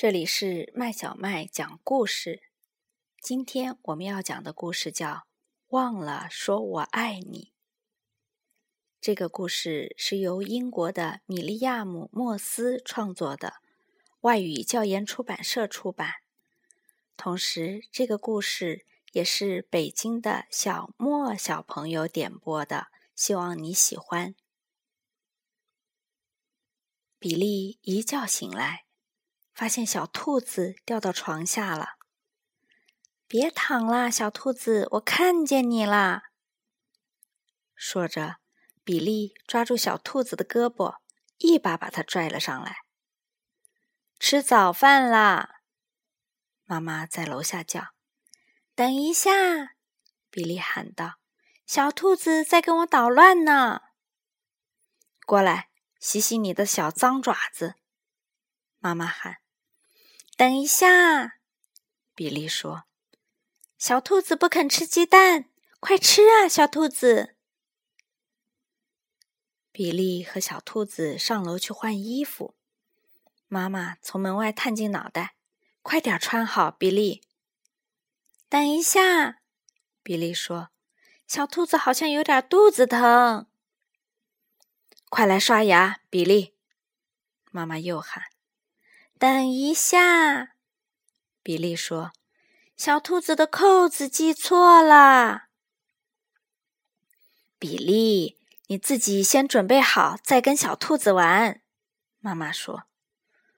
这里是麦小麦讲故事。今天我们要讲的故事叫《忘了说我爱你》。这个故事是由英国的米利亚姆·莫斯创作的，外语教研出版社出版。同时，这个故事也是北京的小莫小朋友点播的，希望你喜欢。比利一觉醒来。发现小兔子掉到床下了，别躺啦，小兔子，我看见你啦。说着，比利抓住小兔子的胳膊，一把把它拽了上来。吃早饭啦！妈妈在楼下叫：“等一下！”比利喊道：“小兔子在跟我捣乱呢。”过来，洗洗你的小脏爪子。妈妈喊。等一下，比利说：“小兔子不肯吃鸡蛋，快吃啊，小兔子！”比利和小兔子上楼去换衣服。妈妈从门外探进脑袋：“快点穿好，比利！”等一下，比利说：“小兔子好像有点肚子疼。”快来刷牙，比利！妈妈又喊。等一下，比利说：“小兔子的扣子系错了。”比利，你自己先准备好，再跟小兔子玩。”妈妈说。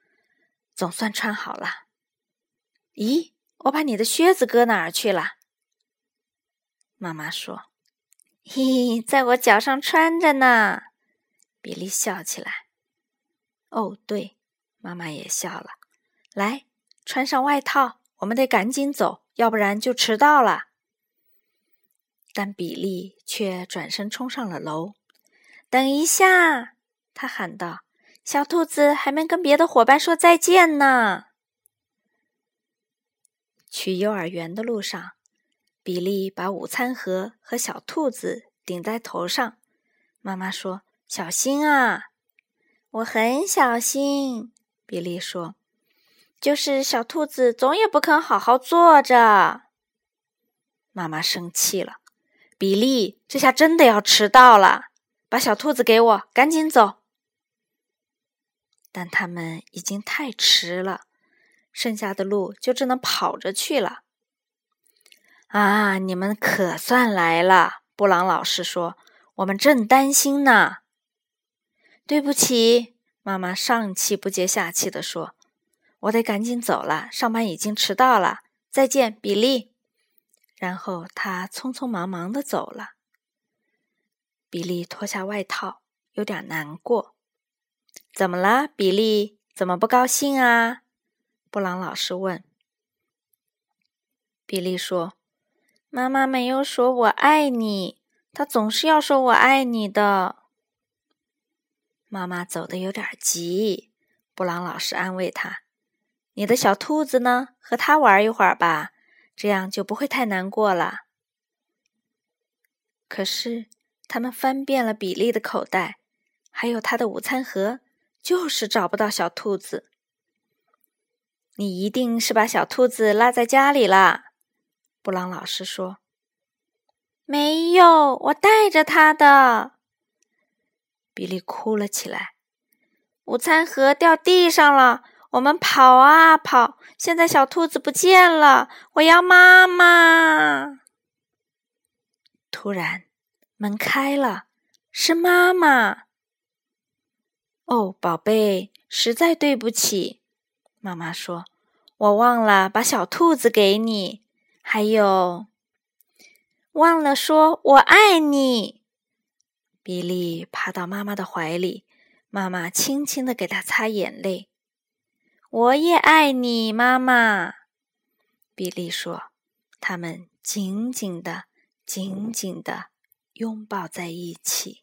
“总算穿好了。”咦，我把你的靴子搁哪儿去了？”妈妈说。“嘿，在我脚上穿着呢。”比利笑起来。“哦，对。”妈妈也笑了，来，穿上外套，我们得赶紧走，要不然就迟到了。但比利却转身冲上了楼。等一下，他喊道：“小兔子还没跟别的伙伴说再见呢。”去幼儿园的路上，比利把午餐盒和小兔子顶在头上。妈妈说：“小心啊！”我很小心。比利说：“就是小兔子总也不肯好好坐着。”妈妈生气了：“比利，这下真的要迟到了！把小兔子给我，赶紧走！”但他们已经太迟了，剩下的路就只能跑着去了。啊，你们可算来了！布朗老师说：“我们正担心呢。”对不起。妈妈上气不接下气地说：“我得赶紧走了，上班已经迟到了。再见，比利。”然后他匆匆忙忙的走了。比利脱下外套，有点难过。“怎么了，比利？怎么不高兴啊？”布朗老师问。比利说：“妈妈没有说我爱你，她总是要说我爱你的。”妈妈走的有点急，布朗老师安慰他：“你的小兔子呢？和它玩一会儿吧，这样就不会太难过了。”可是他们翻遍了比利的口袋，还有他的午餐盒，就是找不到小兔子。你一定是把小兔子落在家里了，布朗老师说。“没有，我带着它的。”比利哭了起来，午餐盒掉地上了。我们跑啊跑，现在小兔子不见了。我要妈妈！突然，门开了，是妈妈。哦，宝贝，实在对不起，妈妈说，我忘了把小兔子给你，还有，忘了说我爱你。比利爬到妈妈的怀里，妈妈轻轻地给他擦眼泪。“我也爱你，妈妈。”比利说。他们紧紧的、紧紧的拥抱在一起。